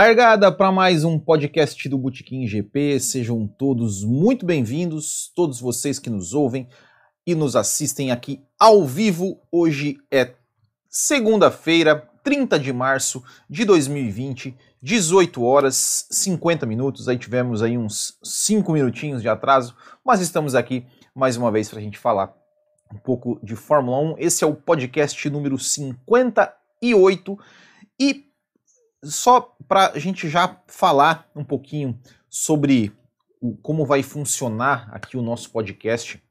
Largada para mais um podcast do Botequim GP. Sejam todos muito bem-vindos, todos vocês que nos ouvem e nos assistem aqui ao vivo. Hoje é segunda-feira, 30 de março de 2020, 18 horas 50 minutos. Aí tivemos aí uns 5 minutinhos de atraso, mas estamos aqui mais uma vez para a gente falar um pouco de Fórmula 1. Esse é o podcast número 58 e só para a gente já falar um pouquinho sobre o, como vai funcionar aqui o nosso podcast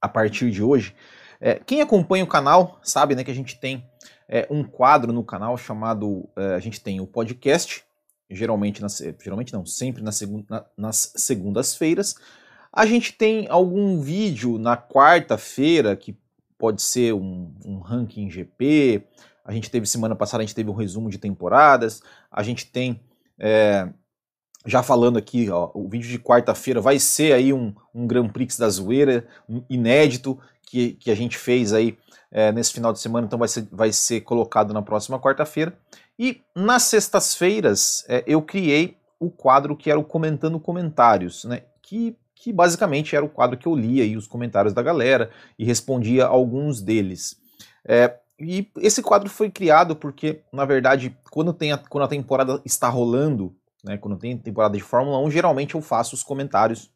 a partir de hoje. É, quem acompanha o canal sabe né, que a gente tem é, um quadro no canal chamado. É, a gente tem o podcast, geralmente, nas, geralmente não, sempre na nas segundas-feiras. A gente tem algum vídeo na quarta-feira que pode ser um, um ranking GP, a gente teve semana passada, a gente teve um resumo de temporadas. A gente tem, é, já falando aqui, ó, o vídeo de quarta-feira vai ser aí um, um Grand Prix da zoeira, um inédito, que, que a gente fez aí é, nesse final de semana, então vai ser, vai ser colocado na próxima quarta-feira. E nas sextas-feiras é, eu criei o quadro que era o Comentando Comentários, né? Que, que basicamente era o quadro que eu lia aí os comentários da galera e respondia alguns deles. É, e esse quadro foi criado porque, na verdade, quando, tem a, quando a temporada está rolando, né, quando tem temporada de Fórmula 1, geralmente eu faço os comentários,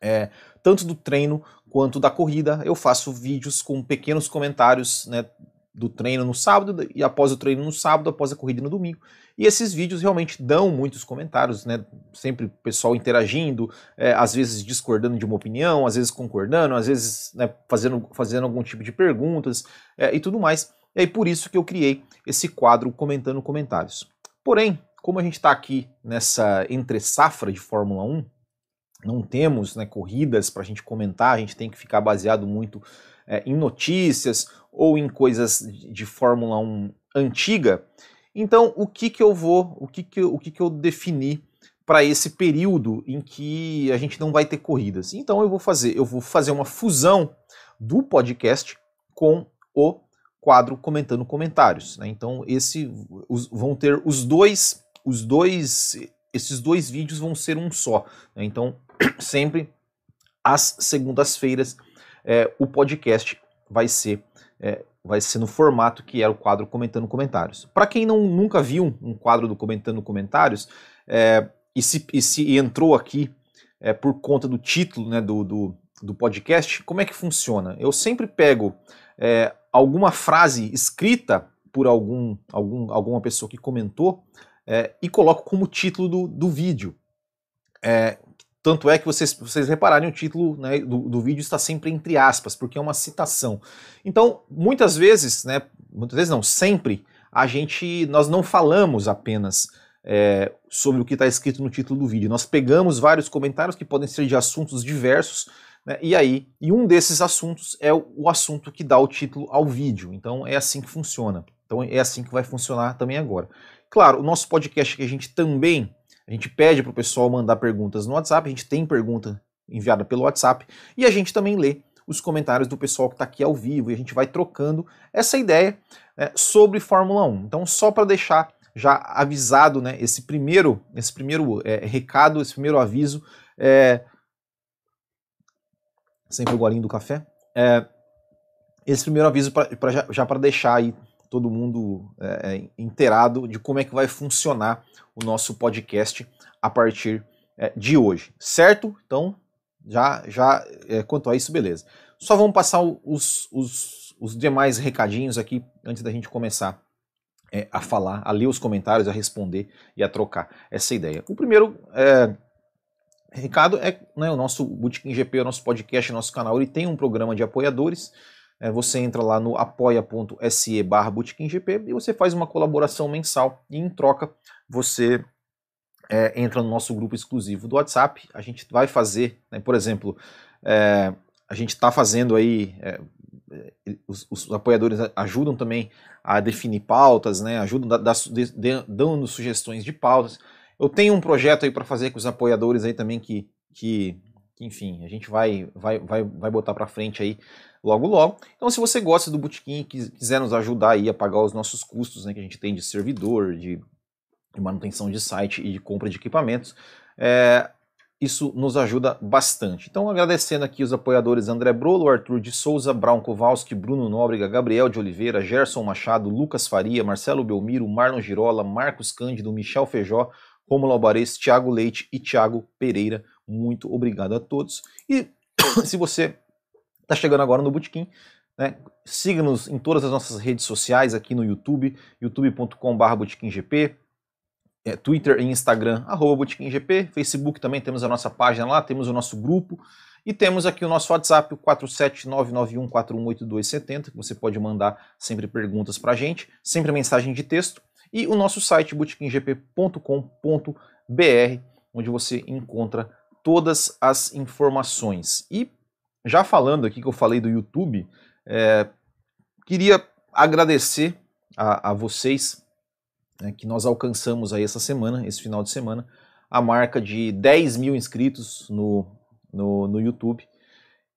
é, tanto do treino quanto da corrida. Eu faço vídeos com pequenos comentários né, do treino no sábado e após o treino no sábado, após a corrida no domingo. E esses vídeos realmente dão muitos comentários, né? Sempre pessoal interagindo, é, às vezes discordando de uma opinião, às vezes concordando, às vezes né, fazendo, fazendo algum tipo de perguntas é, e tudo mais. E aí por isso que eu criei esse quadro comentando comentários. Porém, como a gente está aqui nessa entre safra de Fórmula 1, não temos né, corridas para a gente comentar, a gente tem que ficar baseado muito é, em notícias ou em coisas de Fórmula 1 antiga. Então, o que, que eu vou, o que, que, eu, o que, que eu defini para esse período em que a gente não vai ter corridas? Então, eu vou fazer, eu vou fazer uma fusão do podcast com o quadro comentando comentários. Né? Então, esse os, vão ter os dois, os dois, esses dois vídeos vão ser um só. Né? Então, sempre às segundas-feiras é, o podcast vai ser é, vai ser no formato que era o quadro Comentando Comentários. Para quem não, nunca viu um quadro do Comentando Comentários é, e, se, e se entrou aqui é, por conta do título né, do, do, do, podcast, como é que funciona? Eu sempre pego é, alguma frase escrita por algum, algum, alguma pessoa que comentou é, e coloco como título do, do vídeo. Tanto é que vocês, vocês repararem, o título né, do, do, vídeo está sempre entre aspas, porque é uma citação. Então, muitas vezes, né, muitas vezes não, sempre, a gente, nós não falamos apenas é, sobre o que está escrito no título do vídeo. Nós pegamos vários comentários que podem ser de assuntos diversos, né, e aí, e um desses assuntos é o, o assunto que dá o título ao vídeo. Então, é assim que funciona. Então, é assim que vai funcionar também agora. Claro, o nosso podcast que a gente também a gente pede para o pessoal mandar perguntas no WhatsApp, a gente tem pergunta enviada pelo WhatsApp e a gente também lê os comentários do pessoal que está aqui ao vivo e a gente vai trocando essa ideia é, sobre Fórmula 1. Então, só para deixar já avisado né, esse primeiro, esse primeiro é, recado, esse primeiro aviso, é, sempre o golinho do café, é, esse primeiro aviso pra, pra já, já para deixar aí todo mundo é, é, inteirado de como é que vai funcionar o nosso podcast a partir é, de hoje, certo? Então, já, já é, quanto a isso, beleza. Só vamos passar os, os, os demais recadinhos aqui antes da gente começar é, a falar, a ler os comentários, a responder e a trocar essa ideia. O primeiro é, recado é né, o nosso Bootkin GP, o nosso podcast, o nosso canal, ele tem um programa de apoiadores é, você entra lá no apoia.se barra e você faz uma colaboração mensal e em troca você é, entra no nosso grupo exclusivo do WhatsApp. A gente vai fazer, né, por exemplo, é, a gente está fazendo aí, é, os, os, apoiadores ajudam também a definir pautas, né, ajudam da, da, de, dando sugestões de pautas. Eu tenho um projeto aí para fazer com os apoiadores aí também que, que, que enfim, a gente vai, vai, vai, vai botar para frente aí logo logo. Então, se você gosta do Botequim e quiser nos ajudar aí a pagar os nossos custos, né, que a gente tem de servidor, de, manutenção de site e de compra de equipamentos. É, isso nos ajuda bastante. Então, agradecendo aqui os apoiadores André Brolo, Arthur de Souza, Brown Kowalski, Bruno Nóbrega, Gabriel de Oliveira, Gerson Machado, Lucas Faria, Marcelo Belmiro, Marlon Girola, Marcos Cândido, Michel Feijó, Romulo Albares, Thiago Leite e Thiago Pereira. Muito obrigado a todos. E se você está chegando agora no Botequim, né, siga-nos em todas as nossas redes sociais aqui no YouTube, youtube.com.br botequimgp, é, Twitter e Instagram, arroba botequimgp, Facebook também temos a nossa página lá, temos o nosso grupo, e temos aqui o nosso WhatsApp, o 47991418270, que você pode mandar sempre perguntas para a gente, sempre mensagem de texto, e o nosso site, botequimgp.com.br, onde você encontra todas as informações. E já falando aqui que eu falei do YouTube, é, queria agradecer a, a vocês né, que nós alcançamos aí essa semana, esse final de semana, a marca de 10 mil inscritos no, no, no YouTube.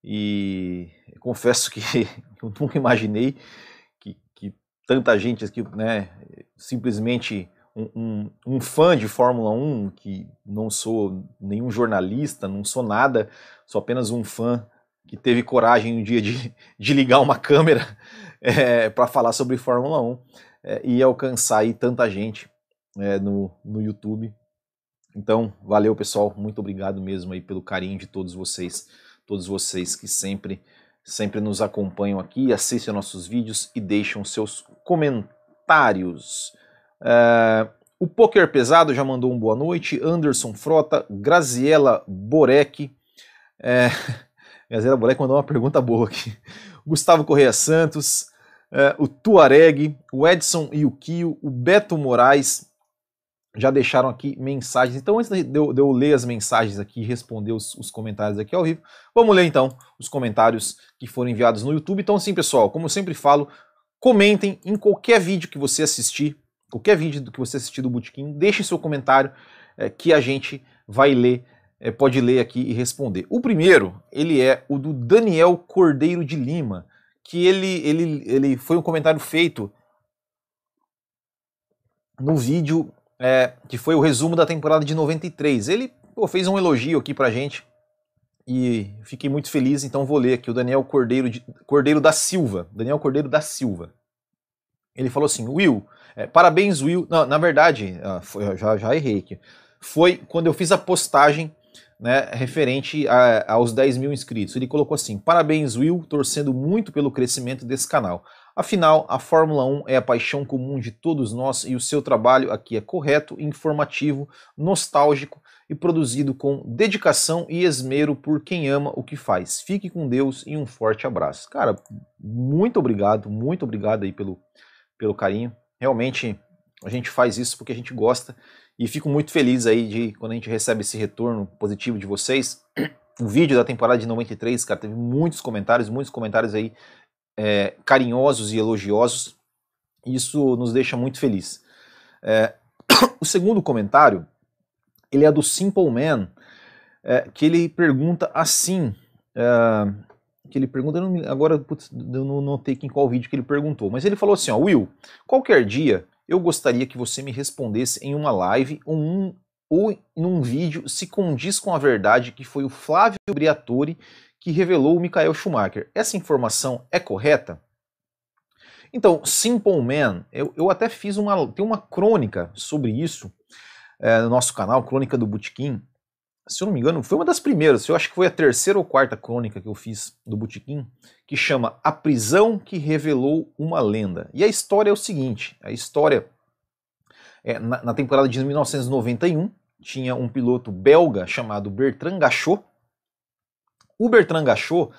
E confesso que eu nunca imaginei que, que tanta gente aqui, né, simplesmente um, um, um, fã de Fórmula 1, que não sou nenhum jornalista, não sou nada, sou apenas um fã que teve coragem um dia de, de ligar uma câmera é, para falar sobre Fórmula 1 é, e alcançar aí tanta gente é, no, no YouTube. Então, valeu pessoal, muito obrigado mesmo aí pelo carinho de todos vocês, todos vocês que sempre sempre nos acompanham aqui, assistem nossos vídeos e deixam seus comentários. É, o Poker Pesado já mandou um boa noite. Anderson Frota, Graziela Borek. É, Graziela Borek mandou uma pergunta boa aqui. Gustavo Correia Santos, é, o Tuareg, o Edson e o Kio, o Beto Moraes já deixaram aqui mensagens. Então, antes de eu, de eu ler as mensagens aqui e responder os, os, comentários aqui ao vivo, vamos ler então os comentários que foram enviados no YouTube. Então, assim, pessoal, como eu sempre falo, comentem em qualquer vídeo que você assistir qualquer vídeo que você assistir do Botequim, deixe seu comentário é, que a gente vai ler, é, pode ler aqui e responder. O primeiro, ele é o do Daniel Cordeiro de Lima, que ele, ele, ele foi um comentário feito no vídeo é, que foi o resumo da temporada de 93. Ele pô, fez um elogio aqui pra gente e fiquei muito feliz, então vou ler aqui o Daniel Cordeiro, de, Cordeiro da Silva. Daniel Cordeiro da Silva. Ele falou assim: Will, é, parabéns, Will. Não, na verdade, uh, foi, já, já errei aqui. Foi quando eu fiz a postagem né, referente a, aos 10 mil inscritos. Ele colocou assim: Parabéns, Will, torcendo muito pelo crescimento desse canal. Afinal, a Fórmula 1 é a paixão comum de todos nós e o seu trabalho aqui é correto, informativo, nostálgico e produzido com dedicação e esmero por quem ama o que faz. Fique com Deus e um forte abraço. Cara, muito obrigado, muito obrigado aí pelo, pelo carinho. Realmente a gente faz isso porque a gente gosta e fico muito feliz aí de quando a gente recebe esse retorno positivo de vocês. O vídeo da temporada de 93, cara, teve muitos comentários, muitos comentários aí é, carinhosos e elogiosos. Isso nos deixa muito feliz. É, o segundo comentário, ele é do Simple Man, é, que ele pergunta assim, é, que ele pergunta, agora putz, eu não notei em qual vídeo que ele perguntou, mas ele falou assim, ó, Will, qualquer dia eu gostaria que você me respondesse em uma live ou, um, ou em um vídeo se condiz com a verdade que foi o Flávio Briatore que revelou o Michael Schumacher. Essa informação é correta? Então, Simple Man, eu, eu até fiz uma, tem uma crônica sobre isso é, no nosso canal, Crônica do Butiquim, se eu não me engano, foi uma das primeiras, eu acho que foi a terceira ou quarta crônica que eu fiz do Botequim, que chama A Prisão que Revelou uma Lenda. E a história é o seguinte: a história é na, na temporada de 1991, tinha um piloto belga chamado Bertrand Gachot. O Bertrand Gachot,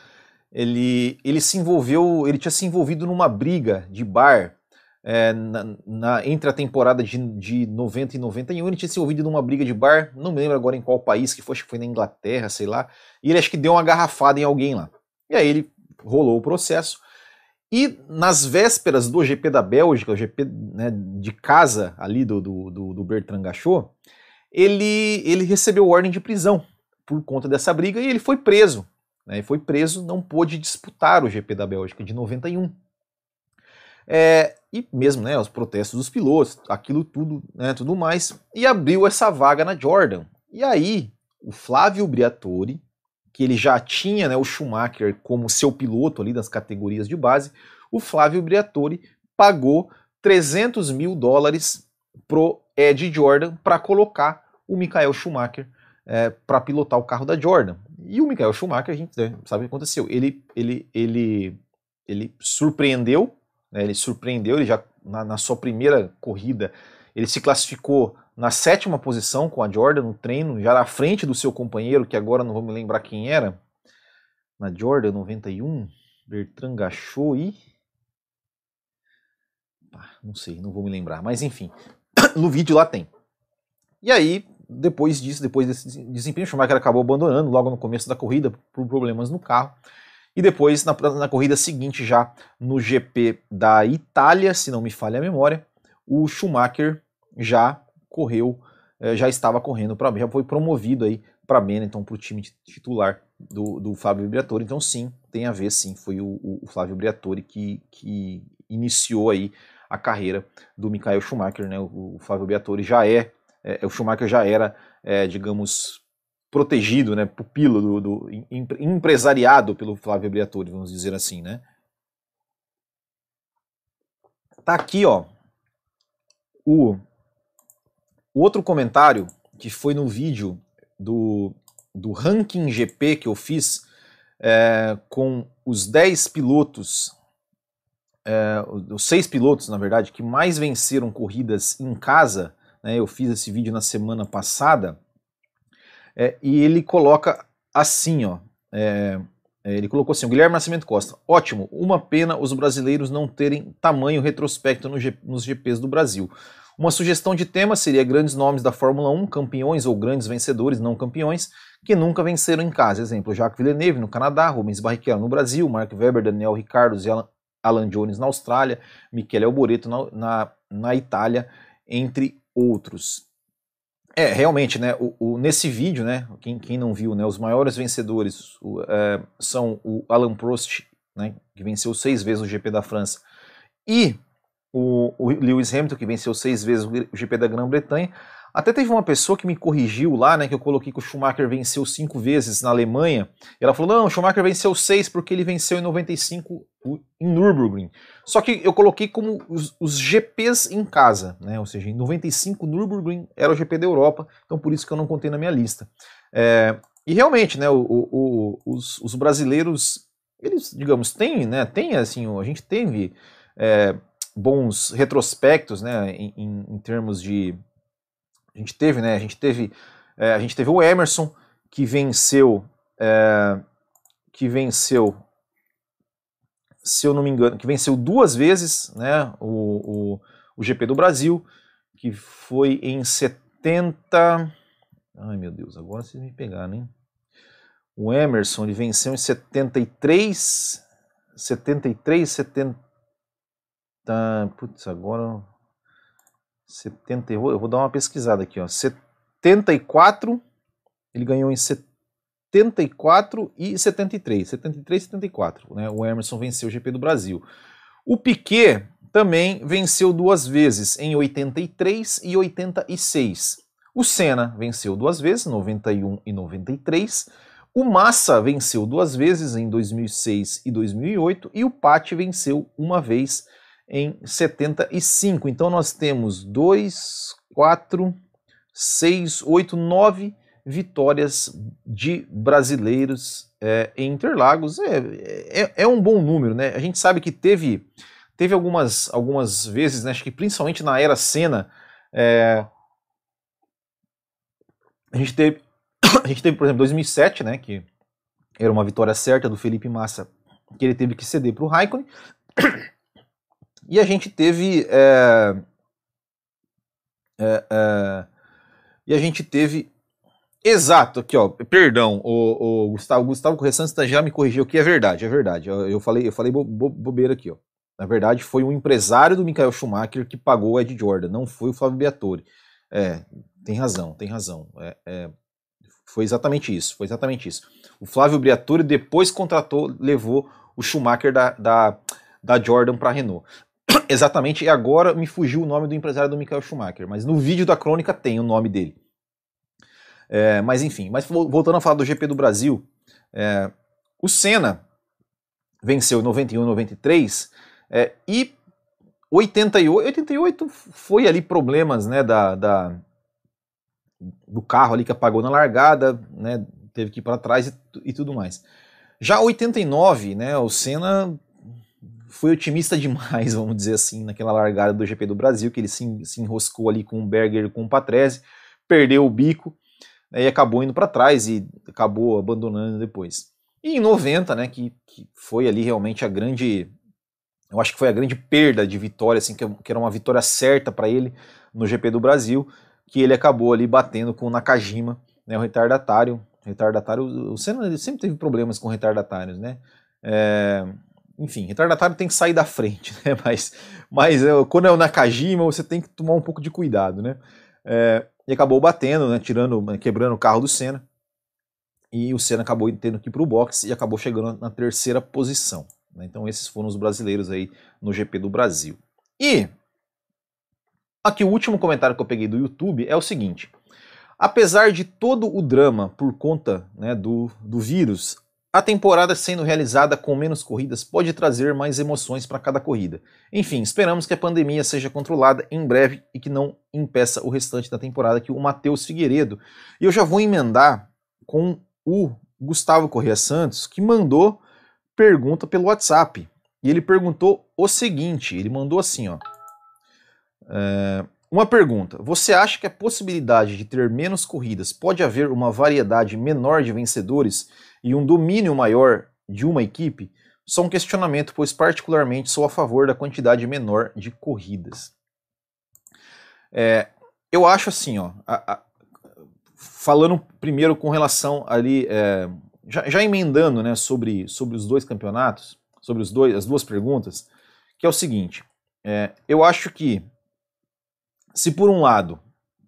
ele, ele se envolveu, ele tinha se envolvido numa briga de bar é, na, na, entre a temporada de, de 90 e 91, ele tinha se envolvido numa briga de bar, não me lembro agora em qual país que foi, acho que foi na Inglaterra, sei lá, e ele acho que deu uma garrafada em alguém lá. E aí ele rolou o processo, e nas vésperas do GP da Bélgica, o GP né, de casa ali do, do, do, do Bertrand Gachot, ele, ele recebeu ordem de prisão por conta dessa briga e ele foi preso. Né, foi preso, não pôde disputar o GP da Bélgica de 91. É, e mesmo né, os protestos dos pilotos, aquilo tudo, né, tudo mais, e abriu essa vaga na Jordan. E aí, o Flávio Briatore, que ele já tinha né, o Schumacher como seu piloto ali das categorias de base, o Flávio Briatore pagou 300 mil dólares pro Ed Jordan para colocar o Michael Schumacher é, para pilotar o carro da Jordan. E o Michael Schumacher, a gente né, sabe o que aconteceu. Ele, ele, ele, ele surpreendeu, né, ele surpreendeu, ele já na, na, sua primeira corrida, ele se classificou na sétima posição com a Jordan no treino, já na frente do seu companheiro, que agora não vou me lembrar quem era, na Jordan 91, Bertrand Gachot e... Ah, não sei, não vou me lembrar, mas enfim, no vídeo lá tem. E aí, depois disso, depois desse desempenho, o Schumacher acabou abandonando logo no começo da corrida por problemas no carro. E depois, na, na corrida seguinte, já no GP da Itália, se não me falha a memória, o Schumacher já correu, eh, já estava correndo para já foi promovido aí para Benetton, para o time titular do, do Flávio Briatore. Então, sim, tem a ver, sim, foi o, o Flávio Briatore que, que iniciou aí a carreira do Michael Schumacher, né? O, o Flávio Briatore já é é, o Schumacher já era, é, digamos, protegido, né, pupilo do, do empresariado pelo Flávio Briatore, vamos dizer assim, né? Tá aqui, ó, o, o outro comentário que foi no vídeo do, do ranking GP que eu fiz é, com os 10 pilotos, é, os seis pilotos, na verdade, que mais venceram corridas em casa né, eu fiz esse vídeo na semana passada, é, e ele coloca assim, ó, é, é ele colocou assim, o Guilherme Nascimento Costa, ótimo, uma pena os brasileiros não terem tamanho retrospecto no G, nos GPs do Brasil. Uma sugestão de tema seria grandes nomes da Fórmula 1, campeões ou grandes vencedores, não campeões, que nunca venceram em casa. Exemplo, Jacques Villeneuve no Canadá, Rubens Barrichello no Brasil, Mark Webber, Daniel Ricciardo e Alan, Alan Jones na Austrália, Michele Alboreto na, na, na Itália, entre outros. É, realmente, né, o, o, nesse vídeo, né, quem, quem não viu, né, os maiores vencedores o, é, são o Alan Prost, né, que venceu seis vezes o GP da França, e o, o Lewis Hamilton, que venceu seis vezes o GP da Grã-Bretanha, até teve uma pessoa que me corrigiu lá, né, que eu coloquei que o Schumacher venceu cinco vezes na Alemanha. ela falou: não, o Schumacher venceu seis porque ele venceu em 95 em Nürburgring. Só que eu coloquei como os, os, GPs em casa, né, ou seja, em 95 Nürburgring era o GP da Europa, então por isso que eu não contei na minha lista. É, e realmente, né, o, o, os, os, brasileiros, eles, digamos, têm, né, tem assim, a gente teve é, bons retrospectos, né, em, em, em termos de a gente teve, né? A gente teve, é, a gente teve o Emerson que venceu, é, que venceu, se eu não me engano, que venceu duas vezes, né? O, o, o GP do Brasil, que foi em 70. Ai meu Deus, agora vocês me pegaram, hein? O Emerson ele venceu em 73, 73, 70. Putz, agora 70, eu vou, dar uma pesquisada aqui, ó. 74, ele ganhou em 74 e 73. 73 e 74, né? O Emerson venceu o GP do Brasil. O Piquet também venceu duas vezes, em 83 e 86. O Senna venceu duas vezes, 91 e 93. O Massa venceu duas vezes, em 2006 e 2008. E o Patti venceu uma vez, em 75. Então nós temos 2, 4, 6, 8, 9 vitórias de brasileiros é, em Interlagos. É, é, é, um bom número, né? A gente sabe que teve, teve algumas, algumas vezes, né, acho que principalmente na era Senna, é, a gente teve, a gente teve, por exemplo, 2007, né, que era uma vitória certa do Felipe Massa, que ele teve que ceder para o Raikkonen. E a gente teve. É, é, é, e a gente teve. Exato, aqui ó, perdão, o, o Gustavo, Gustavo Correção já me corrigiu que é verdade, é verdade. Eu, eu falei, eu falei bo, bo, bobeira aqui, ó. Na verdade, foi um empresário do Michael Schumacher que pagou o Ed Jordan, não foi o Flávio Beatori. É, tem razão, tem razão. É, é, foi exatamente isso, foi exatamente isso. O Flávio Briatore depois contratou, levou o Schumacher da, da, da Jordan para a Renault. Exatamente, e agora me fugiu o nome do empresário do Michael Schumacher, mas no vídeo da crônica tem o nome dele. É, mas enfim, mas voltando a falar do GP do Brasil, é, o Senna venceu em 91 93 é, e 88, 88 foi ali problemas né, da, da, do carro ali que apagou na largada, né, teve que ir para trás e, e, tudo mais. Já 89, né, o Senna foi otimista demais, vamos dizer assim, naquela largada do GP do Brasil, que ele se, se enroscou ali com o Berger e com o Patrese, perdeu o bico né, e acabou indo para trás e acabou abandonando depois. E em 90, né, que, que foi ali realmente a grande eu acho que foi a grande perda de vitória, assim, que, que era uma vitória certa para ele no GP do Brasil, que ele acabou ali batendo com o Nakajima, né, o retardatário. Retardatário, o Senna sempre teve problemas com retardatários, né? É, enfim, retardatário tem que sair da frente, né? Mas, mas quando é o Nakajima, você tem que tomar um pouco de cuidado, né? É, e acabou batendo, né? Tirando, quebrando o carro do Senna. E o Senna acabou tendo que ir para o boxe e acabou chegando na terceira posição. Né? Então esses foram os brasileiros aí no GP do Brasil. E aqui o último comentário que eu peguei do YouTube é o seguinte: apesar de todo o drama por conta né, do, do vírus, a temporada sendo realizada com menos corridas pode trazer mais emoções para cada corrida. Enfim, esperamos que a pandemia seja controlada em breve e que não impeça o restante da temporada que o Matheus Figueiredo. E eu já vou emendar com o Gustavo Corrêa Santos, que mandou pergunta pelo WhatsApp. E ele perguntou o seguinte: ele mandou assim, ó. É, uma pergunta: Você acha que a possibilidade de ter menos corridas pode haver uma variedade menor de vencedores e um domínio maior de uma equipe? Só um questionamento, pois particularmente sou a favor da quantidade menor de corridas. É, eu acho assim, ó, a, a, falando primeiro com relação ali é, já, já emendando né, sobre, sobre os dois campeonatos, sobre os dois, as duas perguntas, que é o seguinte: é, eu acho que, se por um lado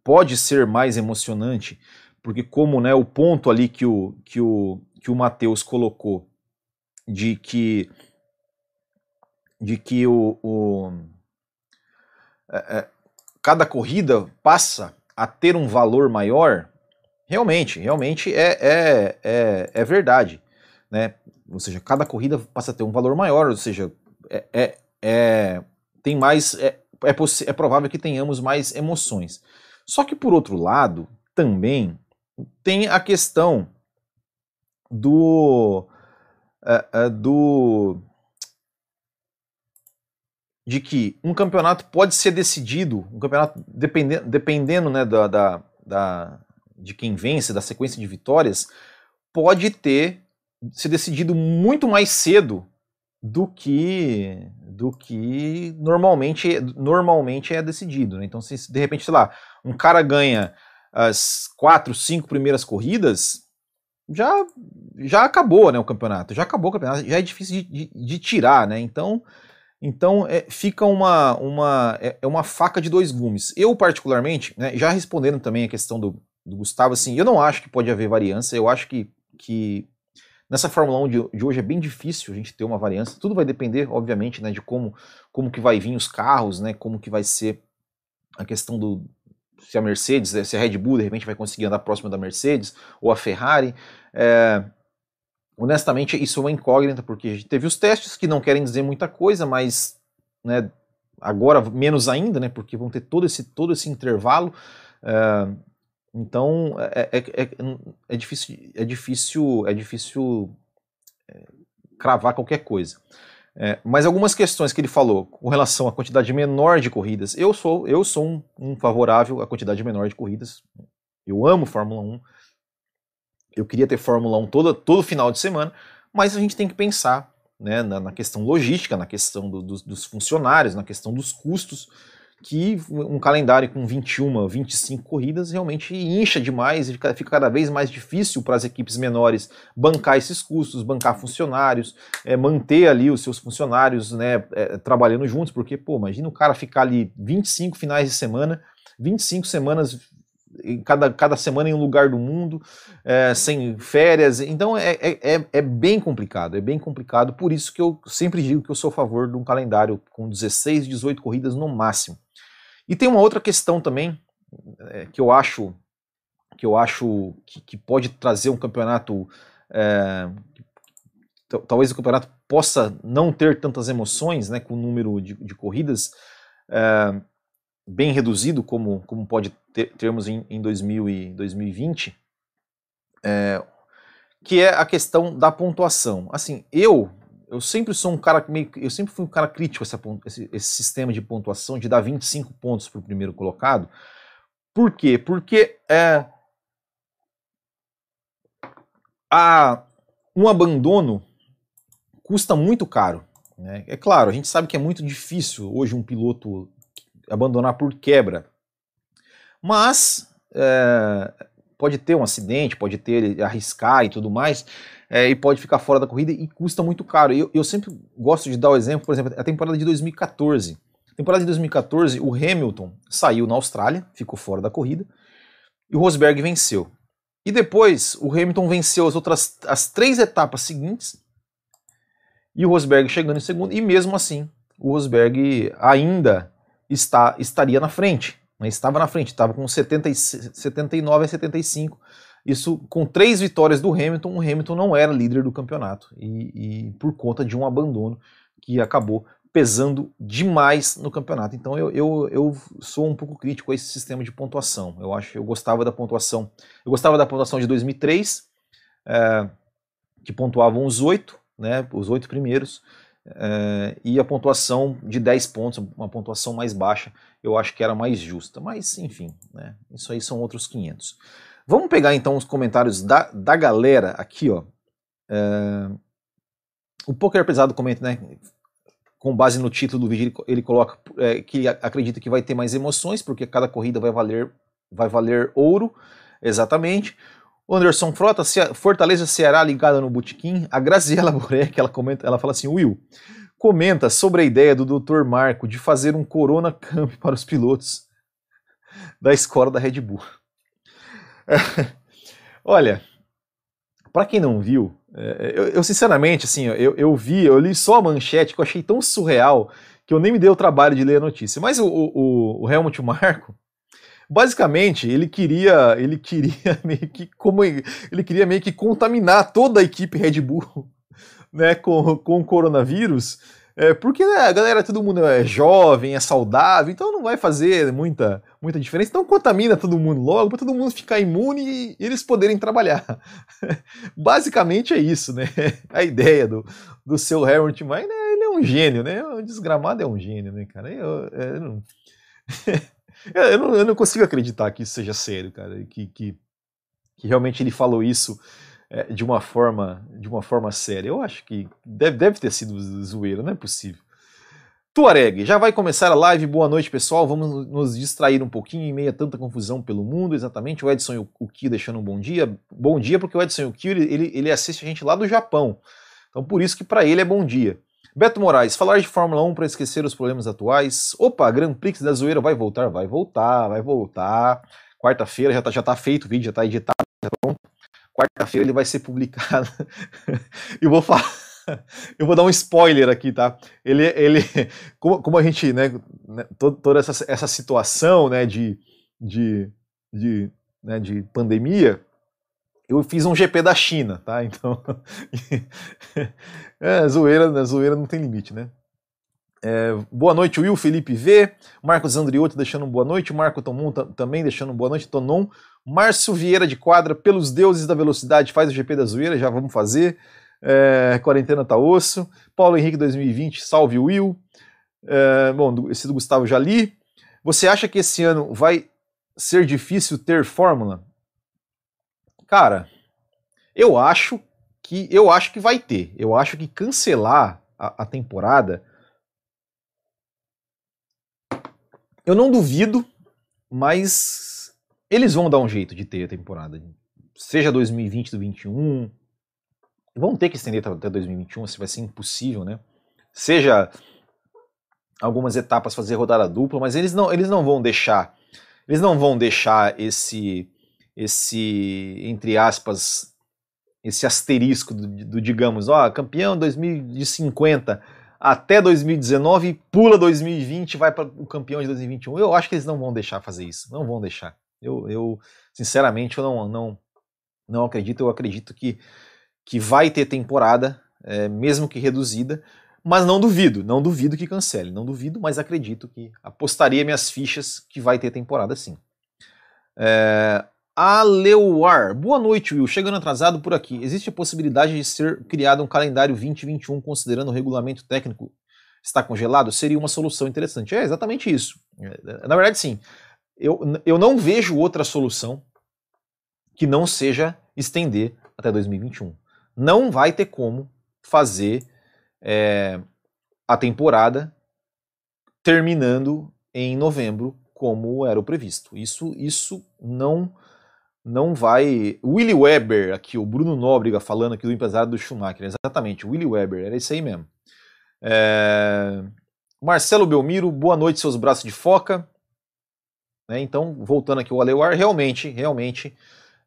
pode ser mais emocionante, porque como né, o ponto ali que o, que o, que o Matheus colocou de que de que o, o é, é, cada corrida passa a ter um valor maior, Realmente, realmente é, é, é, é verdade. Né? Ou seja, cada corrida passa a ter um valor maior, ou seja, é, é, é tem mais. É, é, é provável que tenhamos mais emoções. Só que, por outro lado, também tem a questão do. É, é, do de que um campeonato pode ser decidido, um campeonato dependendo, dependendo né, da, da, da, de quem vence, da sequência de vitórias, pode ter se decidido muito mais cedo do que do que normalmente normalmente é decidido. Né? Então, se de repente, sei lá, um cara ganha as quatro, cinco primeiras corridas, já já acabou, né, o campeonato. Já acabou o campeonato. Já é difícil de, de, de tirar, né? Então então é, fica uma uma é, é, uma faca de dois gumes. Eu particularmente, né, já respondendo também a questão do do Gustavo, assim, eu não acho que pode haver variância, eu acho que, que nessa Fórmula 1 de, de, hoje é bem difícil a gente ter uma variância, tudo vai depender, obviamente, né, de como, como que vai vir os carros, né, como que vai ser a questão do, se a Mercedes, se a Red Bull de repente vai conseguir andar próximo da Mercedes, ou a Ferrari, é, honestamente isso é uma incógnita, porque a gente teve os testes que não querem dizer muita coisa, mas, né, agora menos ainda, né, porque vão ter todo esse, todo esse intervalo, é, então é, é, é, é, difícil, é difícil, é difícil é, cravar qualquer coisa. É, mas algumas questões que ele falou com relação à quantidade menor de corridas, eu sou, eu sou um, um favorável à quantidade menor de corridas. Eu amo Fórmula 1. Eu queria ter Fórmula 1 todo, todo final de semana, mas a gente tem que pensar né, na, na questão logística, na questão do, dos, dos funcionários, na questão dos custos que um calendário com 21, 25 corridas realmente incha demais e fica, fica cada vez mais difícil para as equipes menores bancar esses custos, bancar funcionários, é, manter ali os seus funcionários né, é, trabalhando juntos, porque, pô, imagina o cara ficar ali 25 finais de semana, 25 semanas cada, cada semana em um lugar do mundo, é, sem férias. Então é, é, é, é bem complicado, é bem complicado. Por isso que eu sempre digo que eu sou a favor de um calendário com 16, 18 corridas no máximo. E tem uma outra questão também é, que eu acho que eu acho que, que pode trazer um campeonato é, talvez o campeonato possa não ter tantas emoções, né, com o número de, de corridas é, bem reduzido, como, como pode ter, termos em, em 2000 e 2020, é, que é a questão da pontuação. Assim, eu eu sempre sou um cara meio, eu sempre fui um cara crítico essa, esse, esse sistema de pontuação de dar 25 pontos para o primeiro colocado. Por quê? Porque é, a, um abandono custa muito caro. Né? É claro, a gente sabe que é muito difícil hoje um piloto abandonar por quebra, mas é, pode ter um acidente, pode ter arriscar e tudo mais, é, e pode ficar fora da corrida e custa muito caro. Eu, eu sempre gosto de dar o exemplo, por exemplo, a temporada de 2014. A temporada de 2014, o Hamilton saiu na Austrália, ficou fora da corrida, e o Rosberg venceu. E depois o Hamilton venceu as outras as três etapas seguintes e o Rosberg chegando em segundo, e mesmo assim o Rosberg ainda está, estaria na frente, né? estava na frente, estava com 70, 79 a 75. Isso com três vitórias do Hamilton, o Hamilton não era líder do campeonato e, e por conta de um abandono que acabou pesando demais no campeonato. Então eu, eu, eu sou um pouco crítico a esse sistema de pontuação. Eu acho eu gostava da pontuação. Eu gostava da pontuação de 2003, é, que pontuavam os oito, né, os oito primeiros, é, e a pontuação de 10 pontos, uma pontuação mais baixa, eu acho que era mais justa. Mas, enfim, né, isso aí são outros 500. Vamos pegar então os comentários da, da galera aqui, ó. É, o Poker Pesado comenta, né? Com base no título do vídeo, ele, coloca é, que acredita que vai ter mais emoções, porque cada corrida vai valer, vai valer ouro, exatamente. Anderson Frota, Fortaleza Ceará ligada no Botequim. A Graziela Borek, ela comenta, ela fala assim: Will, comenta sobre a ideia do Dr. Marco de fazer um Corona Camp para os pilotos da escola da Red Bull. Olha, para quem não viu, é, eu, eu, sinceramente, assim, eu, eu vi, eu li só a manchete que eu achei tão surreal que eu nem me dei o trabalho de ler a notícia. Mas o, o, o Helmut Marko, Basicamente, ele queria, ele queria meio que como ele queria meio que contaminar toda a equipe Red Bull, né, com, com o coronavírus, é, porque né, a galera, todo mundo é jovem, é saudável, então não vai fazer muita, muita diferença. Então contamina todo mundo logo, para todo mundo ficar imune e eles poderem trabalhar. Basicamente é isso, né? A ideia do, do seu Harold Mine, né? ele é um gênio, né? O desgramado é um gênio, né, cara? Eu, eu não... Eu não, eu não, consigo acreditar que isso seja sério, cara. Que, que, que realmente ele falou isso é, de uma forma de uma forma séria. Eu acho que deve, deve ter sido zoeira, não é possível. Tuareg, já vai começar a live. Boa noite, pessoal. Vamos nos distrair um pouquinho em meio a tanta confusão pelo mundo. Exatamente. O Edson Kio deixando um bom dia. Bom dia, porque o Edson Kio ele, ele assiste a gente lá do Japão. Então, por isso que para ele é bom dia. Beto Moraes, falar de Fórmula 1 para esquecer os problemas atuais. Opa, Grand Prix da Zoeira vai voltar? Vai voltar, vai voltar. Quarta-feira já tá, já tá feito o vídeo, já tá editado. Quarta-feira ele vai ser publicado. eu vou falar. Eu vou dar um spoiler aqui, tá? Ele, ele, como, como a gente, né, né toda essa, essa situação, né, de, de, de, né, de pandemia, eu fiz um GP da China, tá? Então, é, zoeira, né? zoeira não tem limite, né? É, boa noite, Will Felipe V. Marcos Andriotti deixando boa noite. Marco Tomon também deixando boa noite. Tonon. Márcio Vieira de Quadra, pelos deuses da velocidade, faz o GP da zoeira, já vamos fazer. É, quarentena tá osso. Paulo Henrique 2020, salve Will. É, bom, esse do Gustavo Jali. Você acha que esse ano vai ser difícil ter fórmula? Cara, eu acho que eu acho que vai ter. Eu acho que cancelar a, a temporada eu não duvido, mas eles vão dar um jeito de ter a temporada. Seja 2020 do 21, vão ter que estender até 2021, se vai ser impossível, né? Seja algumas etapas fazer rodada dupla, mas eles não, eles não vão deixar eles não vão deixar esse, esse entre aspas, esse asterisco do, do digamos, ó, campeão 2050 até 2019, pula 2020 vai para o campeão de 2021. Eu acho que eles não vão deixar fazer isso, não vão deixar. Eu, eu sinceramente, eu não, não, não acredito. Eu acredito que, que vai ter temporada, é, mesmo que reduzida, mas não duvido, não duvido que cancele, não duvido, mas acredito que apostaria minhas fichas que vai ter temporada sim. É, Aleuar, boa noite, Will. Chegando atrasado por aqui. Existe a possibilidade de ser criado um calendário 2021 considerando o regulamento técnico está congelado? Seria uma solução interessante. É exatamente isso. É, na verdade, sim. Eu, eu não vejo outra solução que não seja estender até 2021. Não vai ter como fazer é, a temporada terminando em novembro, como era o previsto. Isso, isso não não vai. Willy Weber, aqui, o Bruno Nóbrega falando aqui do empresário do Schumacher, exatamente, Willy Weber, era isso aí mesmo. É... Marcelo Belmiro, boa noite, seus braços de foca. Né, então, voltando aqui o Aleuar, realmente, realmente,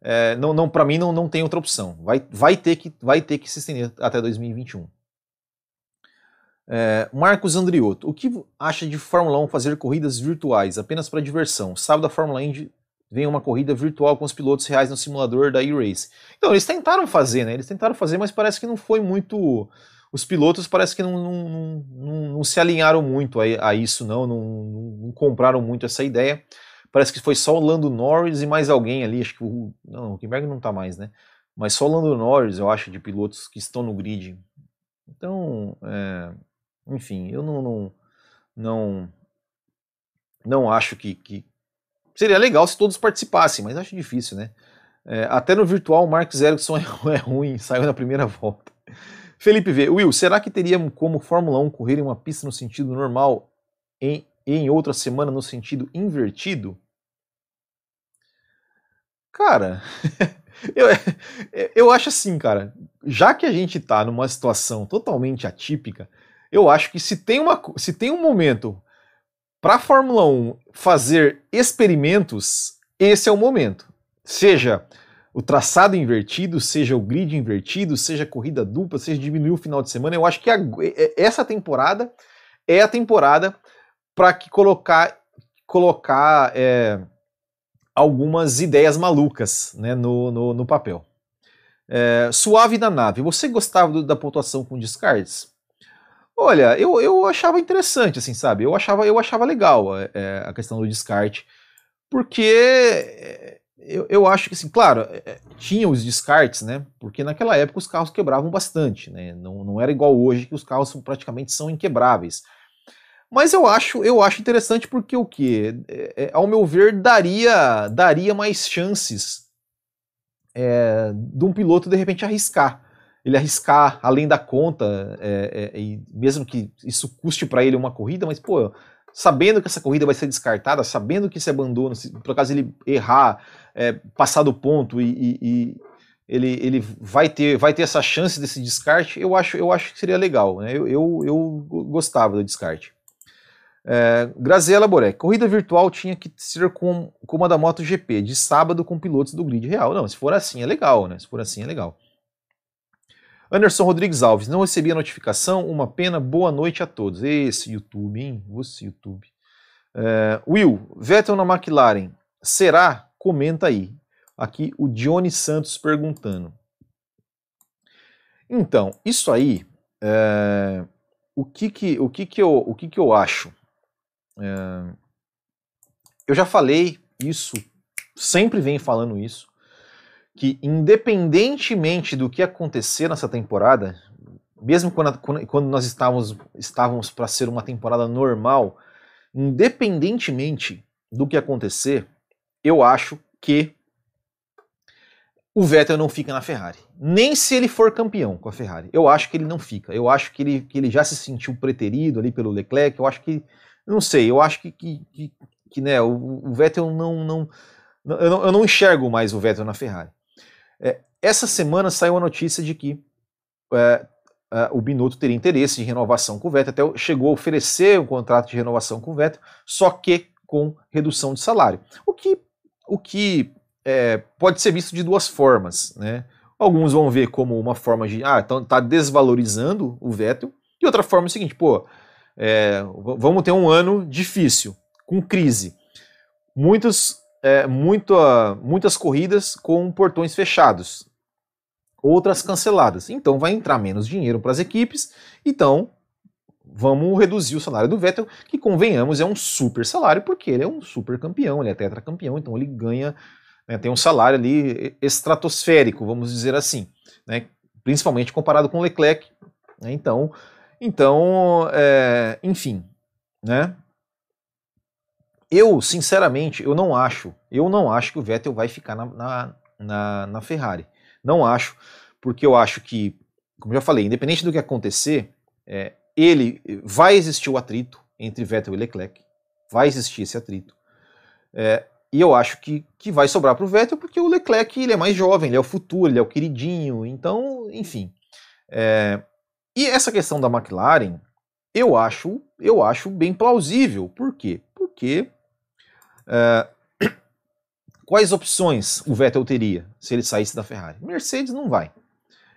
é, não, não para mim não, não tem outra opção. Vai, vai, ter que, vai ter que se estender até 2021. É, Marcos Andriotto, o que acha de Fórmula 1 fazer corridas virtuais apenas para diversão? Sábado a Fórmula Indy vem uma corrida virtual com os pilotos reais no simulador da E-Race. Então, eles tentaram fazer, né? Eles tentaram fazer, mas parece que não foi muito. Os pilotos parece que não, não, não, não se alinharam muito a, a isso, não, não, compraram muito essa ideia. Parece que foi só o Lando Norris e mais alguém ali, acho que o. Não, o Huckenberg não tá mais, né? Mas só o Lando Norris, eu acho, de pilotos que estão no grid. Então, é, enfim, eu não, não, não, não acho que, que, seria legal se todos participassem, mas acho difícil, né? É, até no virtual, o Marcos Ericsson é, é ruim, saiu na primeira volta. Felipe V. Will, será que teria como Fórmula 1 correr em uma pista no sentido normal e em outra semana no sentido invertido? Cara, eu, eu acho assim, cara, já que a gente tá numa situação totalmente atípica, eu acho que se tem, uma, se tem um momento para a Fórmula 1 fazer experimentos, esse é o momento. Seja o traçado invertido, seja o grid invertido, seja corrida dupla, seja diminuir o final de semana. Eu acho que a, essa temporada é a temporada para que colocar, colocar é, algumas ideias malucas né, no, no, no papel. É, suave na nave. Você gostava do, da pontuação com descartes? Olha, eu, eu achava interessante, assim, sabe? Eu achava, eu achava legal é, é a questão do descarte, porque é, eu, eu acho que, assim, claro, é, tinha os descartes, né? Porque naquela época os carros quebravam bastante, né? Não, não era igual hoje que os carros praticamente são inquebráveis. Mas eu acho, eu acho interessante porque o que, é, ao meu ver, daria, daria mais chances é, de um piloto de repente arriscar ele arriscar além da conta, é, é, e mesmo que isso custe para ele uma corrida, mas pô, sabendo que essa corrida vai ser descartada, sabendo que esse abandono, se por acaso ele errar, é, passar do ponto e, e, e, ele, ele vai, ter, vai ter essa chance desse descarte, eu acho, eu acho que seria legal. Né? Eu, eu, eu gostava do descarte. É, Graziela Borek, corrida virtual tinha que ser com, como a da MotoGP, de sábado com pilotos do grid real. Não, se for assim é legal, né? Se for assim é legal. Anderson Rodrigues Alves, não recebi a notificação, uma pena, boa noite a todos. Esse YouTube, hein? Você, YouTube. É, Will, Vettel na McLaren, será? Comenta aí. Aqui o Johnny Santos perguntando. Então, isso aí, é, o que que, o que que eu, o que que eu acho? É, eu já falei isso, sempre venho falando isso que independentemente do que acontecer nessa temporada, mesmo quando, quando nós estávamos, estávamos para ser uma temporada normal, independentemente do que acontecer, eu acho que o Vettel não fica na Ferrari. Nem se ele for campeão com a Ferrari. Eu acho que ele não fica. Eu acho que ele, que ele já se sentiu preterido ali pelo Leclerc. Eu acho que. Não sei, eu acho que, que, que, que né, o, o Vettel não. não eu, não eu não enxergo mais o Vettel na Ferrari. É, essa semana saiu a notícia de que é, é, o Binotto teria interesse de renovação com o Vettel, até chegou a oferecer um contrato de renovação com o Vettel, só que com redução de salário. O que, o que é, pode ser visto de duas formas. Né? Alguns vão ver como uma forma de, ah, então tá desvalorizando o Vettel, e outra forma é o seguinte, pô, é, vamos ter um ano difícil, com crise. Muitos, é, uh, muitas corridas com portões fechados, outras canceladas. Então vai entrar menos dinheiro para as equipes, então vamos reduzir o salário do Vettel, que convenhamos é um super salário, porque ele é um super campeão, ele é tetracampeão, então ele ganha, né, tem um salário ali estratosférico, vamos dizer assim, né, principalmente comparado com o Leclerc. Né, então, então é, enfim, né? Eu, sinceramente, eu não acho, eu não acho que o Vettel vai ficar na, na, na, na Ferrari. Não acho, porque eu acho que, como já falei, independente do que acontecer, é, ele vai existir o atrito entre Vettel e Leclerc, vai existir esse atrito. É, e eu acho que, que vai sobrar para o Vettel porque o Leclerc ele é mais jovem, ele é o futuro, ele é o queridinho, então, enfim. É, e essa questão da McLaren, eu acho, eu acho bem plausível. Por quê? Porque é, quais opções o Vettel teria se ele saísse da Ferrari? Mercedes não vai.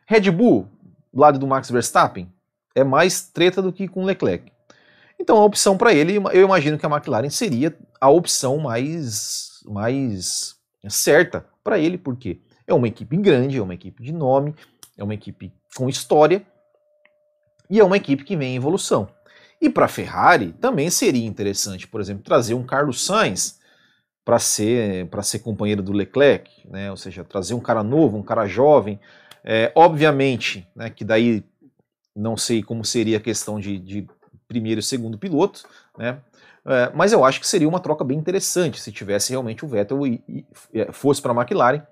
Red Bull, do lado do Max Verstappen, é mais treta do que com Leclerc. Então a opção para ele, eu imagino que a McLaren seria a opção mais, mais certa para ele, porque é uma equipe grande, é uma equipe de nome, é uma equipe com história e é uma equipe que vem em evolução. E para a Ferrari também seria interessante, por exemplo, trazer um Carlos Sainz para ser para ser companheiro do Leclerc, né? Ou seja, trazer um cara novo, um cara jovem. É, obviamente, né, que daí não sei como seria a questão de, de primeiro e segundo piloto, né? É, mas eu acho que seria uma troca bem interessante se tivesse realmente o Vettel e, e, é, fosse para a McLaren,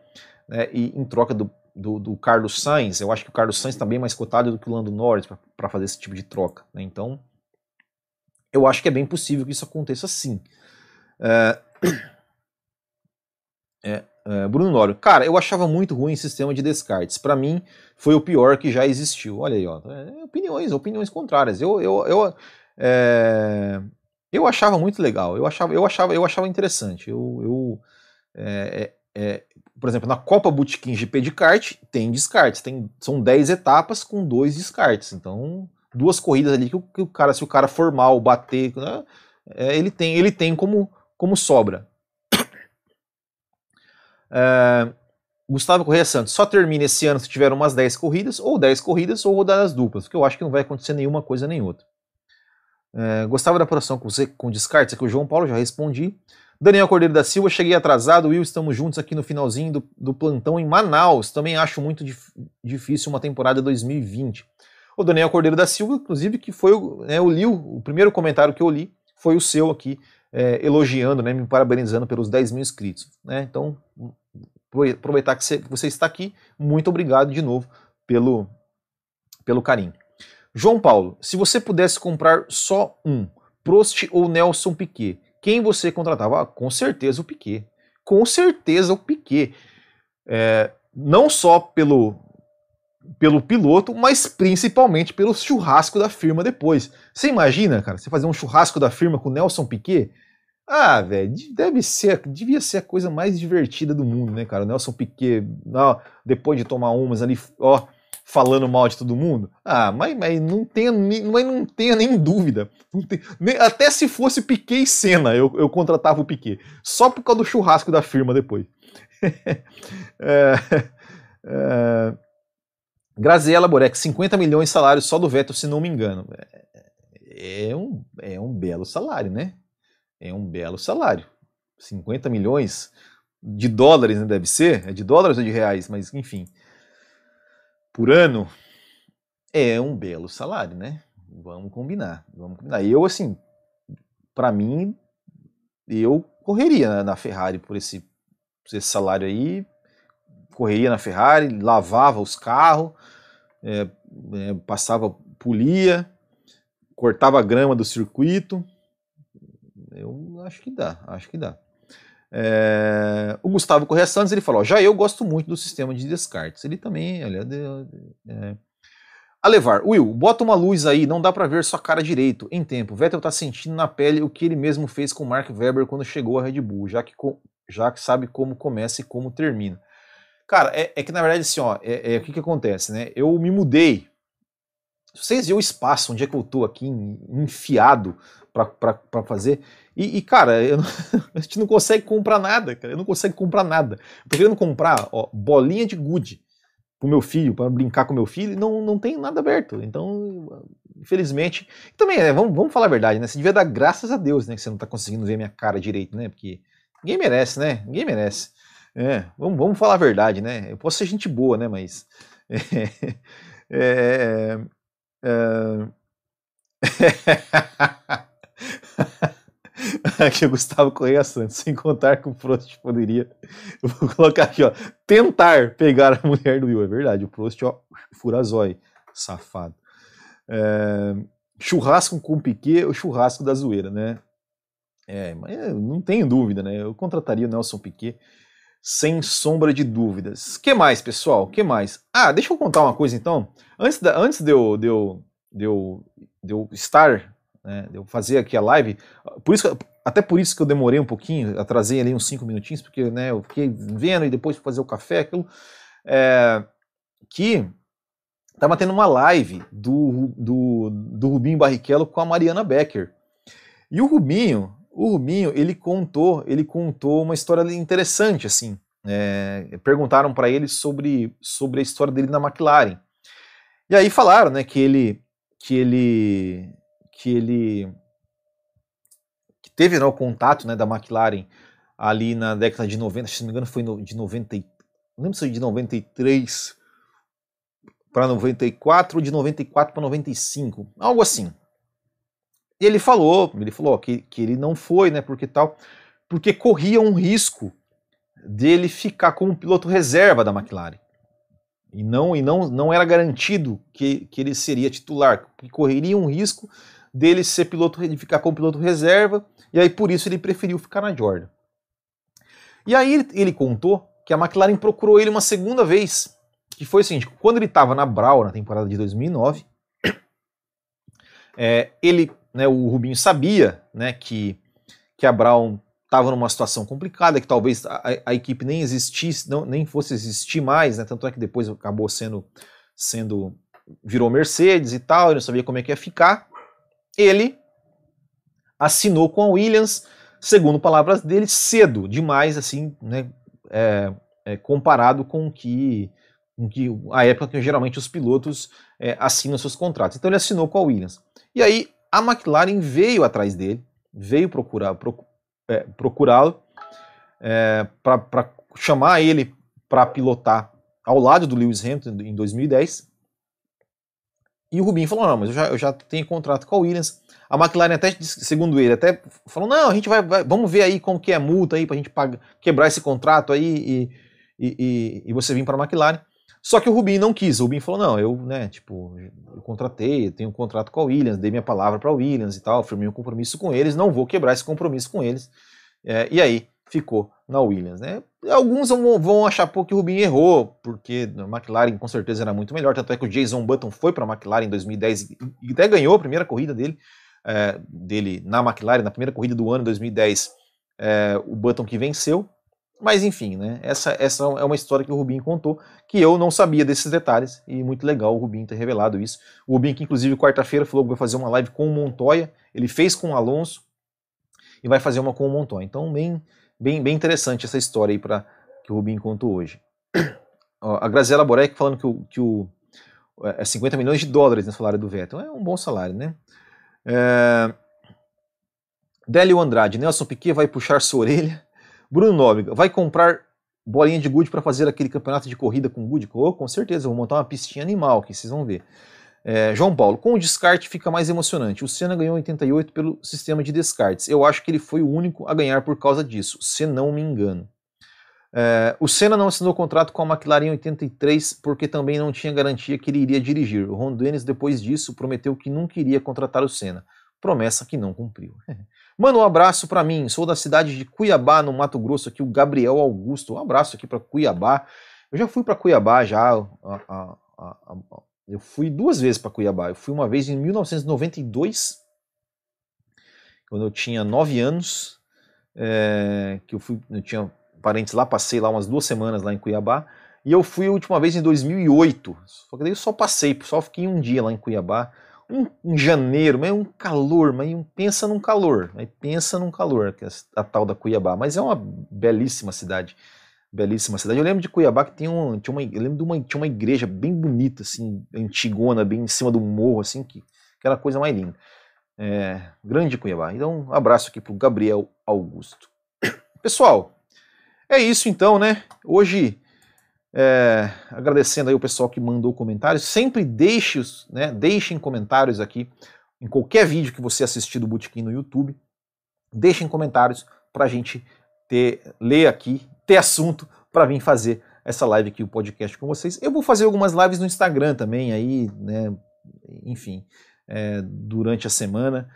né, e em troca do, do, do, Carlos Sainz, eu acho que o Carlos Sainz está bem mais cotado do que o Lando Norris para fazer esse tipo de troca. Né? Então, eu acho que é bem possível que isso aconteça sim. É, é, é, Bruno Nório, cara, eu achava muito ruim o sistema de descartes. Para mim, foi o pior que já existiu. Olha aí, ó, é, opiniões, opiniões contrárias. Eu, eu, eu, é, eu achava muito legal. Eu achava, eu achava, eu achava interessante. Eu, eu é, é, por exemplo, na Copa Botequim GP de kart tem descartes. Tem, são 10 etapas com dois descartes. Então, duas corridas ali que o, que o cara, se o cara for mal, bater, né, ele tem, ele tem como, como sobra. É, Gustavo Correia Santos, só termina esse ano se tiver umas 10 corridas, ou 10 corridas, ou rodadas duplas, porque eu acho que não vai acontecer nenhuma coisa nem outra. É, gostava da apuração com você com descartes, aqui o João Paulo já respondi. Daniel Cordeiro da Silva, cheguei atrasado, Will, estamos juntos aqui no finalzinho do, do plantão em Manaus. Também acho muito dif difícil uma temporada 2020. O Daniel Cordeiro da Silva, inclusive, que foi o, né, eu li o, o primeiro comentário que eu li foi o seu aqui, é, elogiando, né, me parabenizando pelos 10 mil inscritos. Né? Então, aproveitar que você está aqui. Muito obrigado de novo pelo, pelo carinho. João Paulo, se você pudesse comprar só um, Prost ou Nelson Piquet, quem você contratava? Ah, com certeza o Piquet. Com certeza o Piquet. É, não só pelo, pelo piloto, mas principalmente pelo churrasco da firma depois. Você imagina, cara, você fazer um churrasco da firma com Nelson Piquet? Ah, velho, deve ser, devia ser a coisa mais divertida do mundo, né, cara? O Nelson Piquet, ó, depois de tomar umas ali, ó, falando mal de todo mundo. Ah, mas, mas não tenha, mas não tenha nem dúvida. Tem, nem, até se fosse Piquet e Senna, eu, eu contratava o Piquet. Só por causa do churrasco da firma depois. é, é, Graziella Borek, 50 milhões de salários só do Vettel, se não me engano. É, é um, é um belo salário, né? É um belo salário. 50 milhões de dólares, né, deve ser? É de dólares ou de reais, mas enfim. Por ano é um belo salário, né? Vamos combinar, vamos combinar. Eu assim, para mim, eu correria na Ferrari por esse, por esse salário aí, correria na Ferrari, lavava os carros, é, é, passava, polia, cortava a grama do circuito, eu acho que dá, acho que dá. É, o Gustavo Correia Santos ele falou: já eu gosto muito do sistema de descartes. Ele também, aliás, é, A levar, Will, bota uma luz aí, não dá para ver sua cara direito. Em tempo, Vettel tá sentindo na pele o que ele mesmo fez com Mark Webber quando chegou à Red Bull, já que, já que sabe como começa e como termina. Cara, é, é que na verdade assim, ó, é, é, o que que acontece, né? Eu me mudei. Vocês viram o espaço onde é que eu tô aqui enfiado para fazer? E, e, cara, eu, a gente não consegue comprar nada, cara. Eu não consigo comprar nada. Eu tô querendo comprar ó, bolinha de gude pro meu filho, para brincar com meu filho, e não, não tem nada aberto. Então, infelizmente. Também, né, vamos, vamos falar a verdade, né? Você devia dar graças a Deus, né? Que você não tá conseguindo ver minha cara direito, né? Porque ninguém merece, né? Ninguém merece. É, vamos, vamos falar a verdade, né? Eu posso ser gente boa, né? Mas. É, é, é, aqui o Gustavo Correia Santos, sem contar que o Prost poderia. Eu vou colocar aqui, ó. Tentar pegar a mulher do Will. É verdade, o Prost, ó, furazói, safado. É, churrasco com Piquet, o churrasco da zoeira, né? É, mas não tenho dúvida, né? Eu contrataria o Nelson Piquet sem sombra de dúvidas. que mais, pessoal? que mais? Ah, deixa eu contar uma coisa então. Antes, da, antes de, eu, de, eu, de, eu, de eu estar né, eu fazer aqui a live. Por isso, até por isso que eu demorei um pouquinho, atrasei ali uns 5 minutinhos, porque né, eu fiquei vendo e depois fazer o café, aquilo. É, que estava tendo uma live do, do, do Rubinho Barrichello com a Mariana Becker. E o Rubinho, o Rubinho, ele contou, ele contou uma história interessante, assim. É, perguntaram para ele sobre, sobre a história dele na McLaren. E aí falaram, né, que ele que ele que ele que teve né, o contato né, da McLaren ali na década de 90, se não me engano foi de 90, não lembro se foi de 93 para 94 ou de 94 para 95, algo assim. E ele falou, ele falou que, que ele não foi, né, porque tal, porque corria um risco dele ficar como piloto reserva da McLaren. E não, e não, não era garantido que, que ele seria titular, porque correria um risco dele ser piloto, de ficar como piloto reserva, e aí por isso ele preferiu ficar na Jordan. E aí ele, contou que a McLaren procurou ele uma segunda vez, que foi o seguinte, quando ele estava na Brown na temporada de 2009, é, ele, né, o Rubinho sabia né, que, que a Brown estava numa situação complicada, que talvez a, a, equipe nem existisse, não, nem fosse existir mais, né, tanto é que depois acabou sendo, sendo virou Mercedes e tal, ele não sabia como é que ia ficar ele assinou com a Williams, segundo palavras dele, cedo demais, assim, né, é, é, comparado com que, com que a época que geralmente os pilotos é, assinam seus contratos. Então ele assinou com a Williams. E aí a McLaren veio atrás dele, veio procurar é, procurá-lo é, para chamar ele para pilotar ao lado do Lewis Hamilton em 2010. E o Rubinho falou: não, mas eu já, eu já tenho contrato com a Williams. A McLaren até, segundo ele, até falou: não, a gente vai, vai vamos ver aí como que é a multa aí pra gente pagar, quebrar esse contrato aí e, e, e, e você vir para a McLaren. Só que o Rubinho não quis. O Rubinho falou: não, eu, né, tipo, eu contratei, eu tenho um contrato com a Williams, dei minha palavra para a Williams e tal, firmei um compromisso com eles, não vou quebrar esse compromisso com eles. É, e aí ficou na Williams, né? Alguns vão, achar pô, que o Rubinho errou, porque a McLaren com certeza era muito melhor, tanto é que o Jason Button foi para a McLaren em 2010 e até ganhou a primeira corrida dele, é, dele na McLaren, na primeira corrida do ano 2010, é, o Button que venceu, mas enfim, né? Essa, essa é uma história que o Rubinho contou, que eu não sabia desses detalhes, e muito legal o Rubinho ter revelado isso. O Rubinho, que inclusive quarta-feira falou que vai fazer uma live com o Montoya, ele fez com o Alonso, e vai fazer uma com o Montoya. Então, bem, bem, bem interessante essa história aí pra, que o Rubinho contou hoje. a Graziela Borek falando que o, que o é 50 milhões de dólares no salário do Vettel. É um bom salário, né? É... Délio Andrade, Nelson Piquet vai puxar sua orelha. Bruno Nóbrega, vai comprar bolinha de gude para fazer aquele campeonato de corrida com gude? Oh, com certeza, vou montar uma pistinha animal que vocês vão ver. É, João Paulo, com o descarte fica mais emocionante. O Senna ganhou 88 pelo sistema de descartes. Eu acho que ele foi o único a ganhar por causa disso, se não me engano. É, o Senna não assinou contrato com a McLaren em 83 porque também não tinha garantia que ele iria dirigir. O Ron Dennis, depois disso, prometeu que nunca iria contratar o Senna. Promessa que não cumpriu. Manda um abraço para mim. Sou da cidade de Cuiabá, no Mato Grosso, aqui o Gabriel Augusto. Um abraço aqui para Cuiabá. Eu já fui para Cuiabá já Eu fui duas vezes para Cuiabá. Eu fui uma vez em 1992, quando eu tinha nove anos, é, que eu fui, eu tinha parentes lá, passei lá umas duas semanas lá em Cuiabá. E eu fui a última vez em 2008. Só que daí eu só passei, só fiquei um dia lá em Cuiabá. Um, em janeiro, mas um calor, mas um, pensa num calor, mas pensa num calor, que é a tal da Cuiabá. Mas é uma belíssima cidade belíssima cidade. Eu lembro de Cuiabá que tinha, um, tinha uma, eu lembro de uma, tinha uma igreja bem bonita, assim, antigona, bem em cima do morro, assim, que, que era a coisa mais linda. É, grande Cuiabá. Então, um abraço aqui pro Gabriel Augusto. Pessoal, é isso então, né? Hoje, é, agradecendo aí o pessoal que mandou comentários, sempre deixe, né, deixem comentários aqui em qualquer vídeo que você assistir do Botequim no YouTube. Deixem comentários para a gente ter, ler aqui ter assunto para vir fazer essa live aqui, o podcast com vocês. Eu vou fazer algumas lives no Instagram também, aí, né, enfim, é, durante a semana.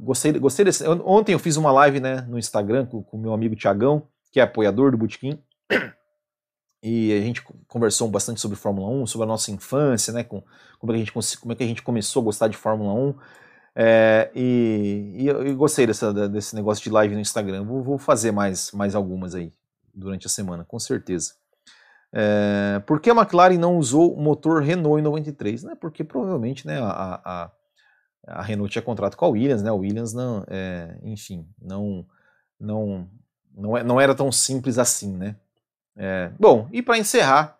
Gostei, gostei desse. Ontem eu fiz uma live né, no Instagram com o meu amigo Tiagão, que é apoiador do Botequim. E a gente conversou bastante sobre Fórmula 1, sobre a nossa infância, né? Com, como, é que a gente, como é que a gente começou a gostar de Fórmula 1. É, e, e eu, eu, gostei dessa, desse negócio de live no Instagram. Vou, vou fazer mais, mais algumas aí durante a semana, com certeza. É, por que a McLaren não usou o motor Renault em 93? Né, porque provavelmente né, a, a, a Renault tinha contrato com a Williams, né, a Williams não, é, enfim, não, não, não, é, não era tão simples assim. Né? É, bom, e para encerrar,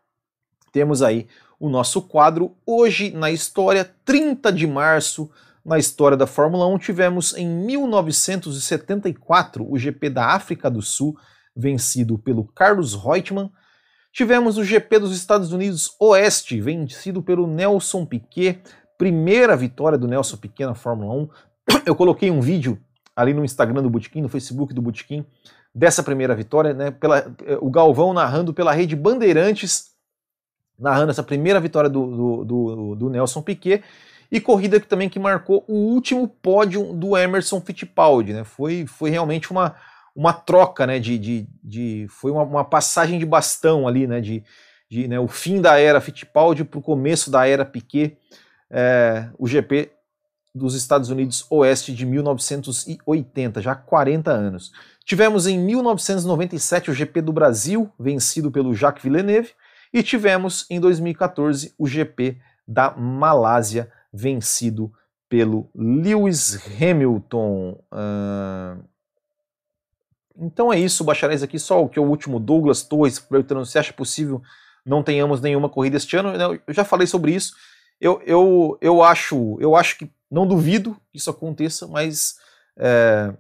temos aí o nosso quadro Hoje na História, 30 de março, na história da Fórmula 1, tivemos em 1974 o GP da África do Sul, vencido pelo Carlos Reutemann. Tivemos o GP dos Estados Unidos Oeste, vencido pelo Nelson Piquet. Primeira vitória do Nelson Piquet na Fórmula 1. Eu coloquei um vídeo ali no Instagram do Botequim, no Facebook do Botequim, dessa primeira vitória, né? Pela, o Galvão narrando pela rede Bandeirantes, narrando essa primeira vitória do, do, do, do Nelson Piquet e corrida que também que marcou o último pódio do Emerson Fittipaldi, né? Foi, foi realmente uma, uma troca, né, de, de, de foi uma, uma, passagem de bastão ali, né, de, de né, o fim da era Fittipaldi para o começo da era Piquet, é, o GP dos Estados Unidos Oeste de 1980, já 40 anos. Tivemos em 1997 o GP do Brasil, vencido pelo Jacques Villeneuve, e tivemos em 2014 o GP da Malásia, vencido pelo Lewis Hamilton. Uh, então é isso, bacharéis aqui, só o que é o último Douglas Torres perguntando se acha possível não tenhamos nenhuma corrida este ano. Eu já falei sobre isso. Eu, eu, eu, acho, eu acho que não duvido que isso aconteça, mas é,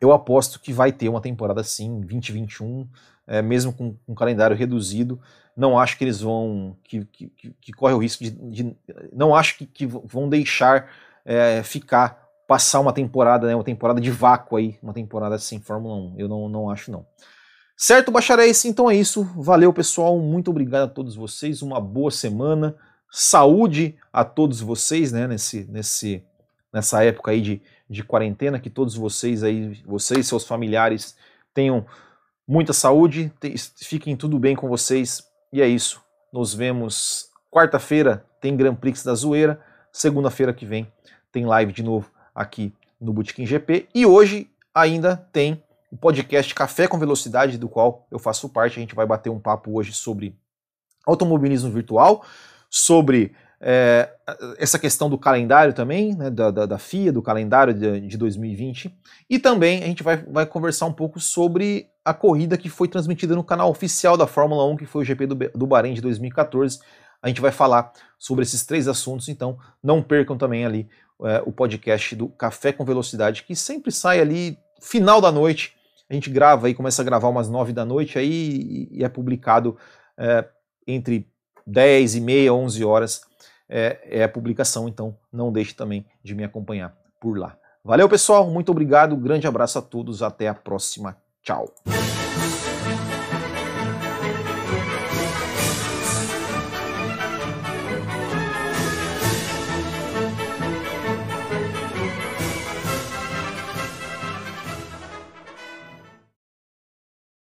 eu aposto que vai ter uma temporada sim, 2021, é, mesmo com um calendário reduzido. Não acho que eles vão. que, que, que corre o risco de. de não acho que, que vão deixar é, ficar passar uma temporada, né, uma temporada de vácuo aí, uma temporada sem Fórmula 1. Eu não, não acho não. Certo, bacharéis? Então é isso. Valeu, pessoal. Muito obrigado a todos vocês. Uma boa semana. Saúde a todos vocês, né, nesse, nesse, nessa época aí de, de quarentena, que todos vocês aí, vocês, seus familiares, tenham muita saúde, fiquem tudo bem com vocês. E é isso. Nos vemos quarta-feira, tem Grand Prix da Zoeira. Segunda-feira que vem tem live de novo aqui no Botequim GP. E hoje ainda tem o podcast Café com Velocidade, do qual eu faço parte. A gente vai bater um papo hoje sobre automobilismo virtual, sobre é, essa questão do calendário também, né, da, da, da, FIA, do calendário de, de, 2020. E também a gente vai, vai conversar um pouco sobre a corrida que foi transmitida no canal oficial da Fórmula 1, que foi o GP do, do Bahrein de 2014. A gente vai falar sobre esses três assuntos, então não percam também ali é, o podcast do Café com Velocidade, que sempre sai ali final da noite. A gente grava aí, começa a gravar umas nove da noite aí e é publicado é, entre 10 e meia, 11 horas é, é a publicação, então não deixe também de me acompanhar por lá. Valeu, pessoal, muito obrigado, grande abraço a todos, até a próxima, tchau.